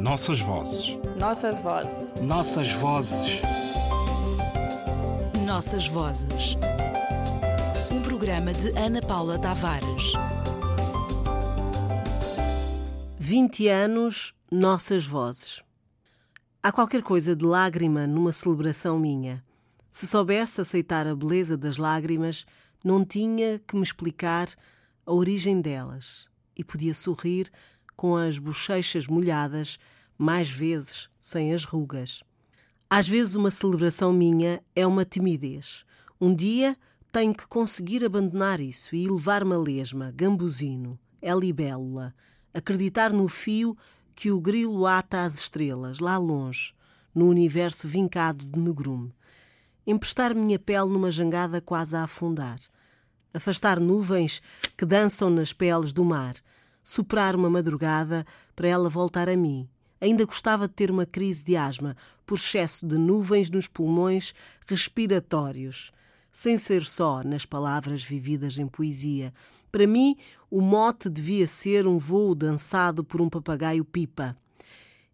Nossas vozes. Nossas vozes. Nossas vozes. Nossas vozes. Um programa de Ana Paula Tavares. 20 anos, Nossas Vozes. Há qualquer coisa de lágrima numa celebração minha. Se soubesse aceitar a beleza das lágrimas, não tinha que me explicar a origem delas e podia sorrir com as bochechas molhadas, mais vezes sem as rugas. Às vezes, uma celebração minha é uma timidez. Um dia tenho que conseguir abandonar isso e levar-me a lesma, gambuzino, é libélula, acreditar no fio que o grilo ata às estrelas, lá longe, no universo vincado de negrume. Emprestar minha pele numa jangada quase a afundar. Afastar nuvens que dançam nas peles do mar. Soprar uma madrugada para ela voltar a mim. Ainda gostava de ter uma crise de asma por excesso de nuvens nos pulmões respiratórios. Sem ser só nas palavras vividas em poesia, para mim, o mote devia ser um voo dançado por um papagaio pipa.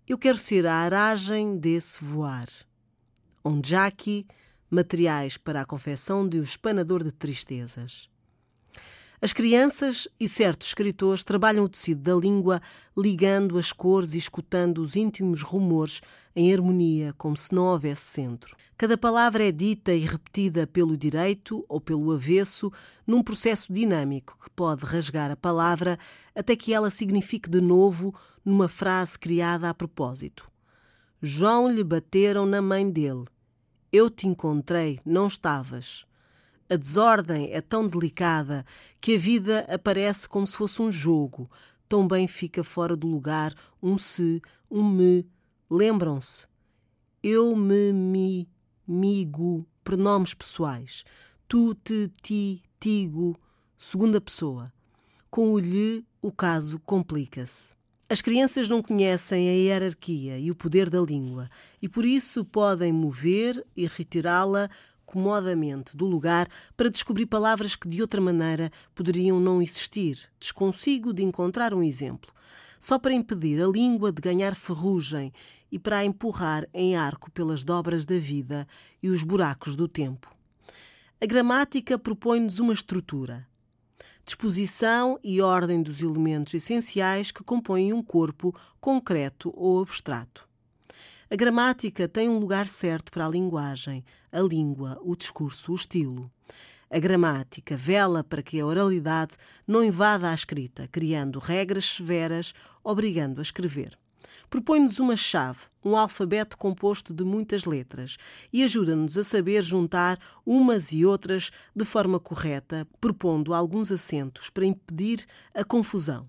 Eu quero ser a aragem desse voar. Onde aqui, materiais para a confecção de um espanador de tristezas. As crianças e certos escritores trabalham o tecido da língua, ligando as cores e escutando os íntimos rumores em harmonia, como se não houvesse centro. Cada palavra é dita e repetida pelo direito ou pelo avesso, num processo dinâmico que pode rasgar a palavra até que ela signifique de novo numa frase criada a propósito. João lhe bateram na mãe dele. Eu te encontrei, não estavas. A desordem é tão delicada que a vida aparece como se fosse um jogo. Tão bem fica fora do lugar um se, um me. Lembram-se? Eu, me, mi, migo, pronomes pessoais. Tu, te, ti, tigo, segunda pessoa. Com o lhe, o caso complica-se. As crianças não conhecem a hierarquia e o poder da língua e por isso podem mover e retirá-la comodamente do lugar para descobrir palavras que de outra maneira poderiam não existir. Desconsigo de encontrar um exemplo. Só para impedir a língua de ganhar ferrugem e para a empurrar em arco pelas dobras da vida e os buracos do tempo. A gramática propõe-nos uma estrutura. Disposição e ordem dos elementos essenciais que compõem um corpo concreto ou abstrato. A gramática tem um lugar certo para a linguagem, a língua, o discurso, o estilo. A gramática vela para que a oralidade não invada a escrita, criando regras severas, obrigando a escrever. Propõe-nos uma chave, um alfabeto composto de muitas letras, e ajuda-nos a saber juntar umas e outras de forma correta, propondo alguns acentos para impedir a confusão.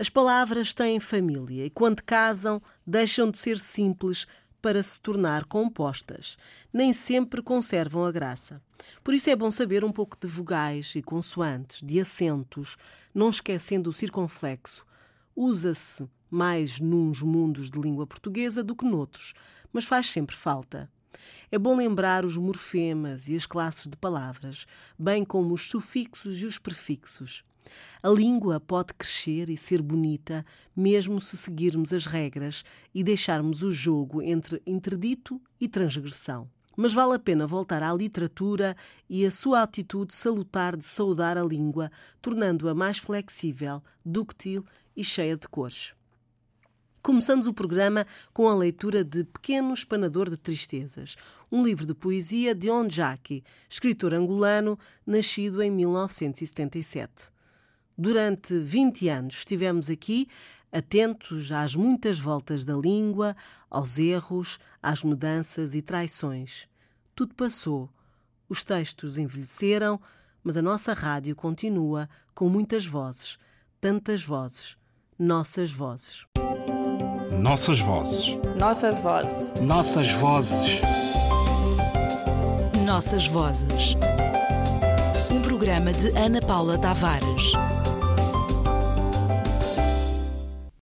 As palavras têm família e, quando casam, deixam de ser simples para se tornar compostas. Nem sempre conservam a graça. Por isso é bom saber um pouco de vogais e consoantes, de acentos, não esquecendo o circunflexo. Usa-se mais nuns mundos de língua portuguesa do que noutros, mas faz sempre falta. É bom lembrar os morfemas e as classes de palavras, bem como os sufixos e os prefixos. A língua pode crescer e ser bonita, mesmo se seguirmos as regras e deixarmos o jogo entre interdito e transgressão. Mas vale a pena voltar à literatura e a sua atitude salutar de saudar a língua, tornando-a mais flexível, dúctil e cheia de cores. Começamos o programa com a leitura de Pequeno Espanador de Tristezas, um livro de poesia de Onjaki, escritor angolano, nascido em 1977. Durante 20 anos estivemos aqui atentos às muitas voltas da língua, aos erros, às mudanças e traições. Tudo passou. Os textos envelheceram, mas a nossa rádio continua com muitas vozes, tantas vozes, nossas vozes. Nossas vozes. Nossas vozes. Nossas vozes. Nossas vozes. Um programa de Ana Paula Tavares.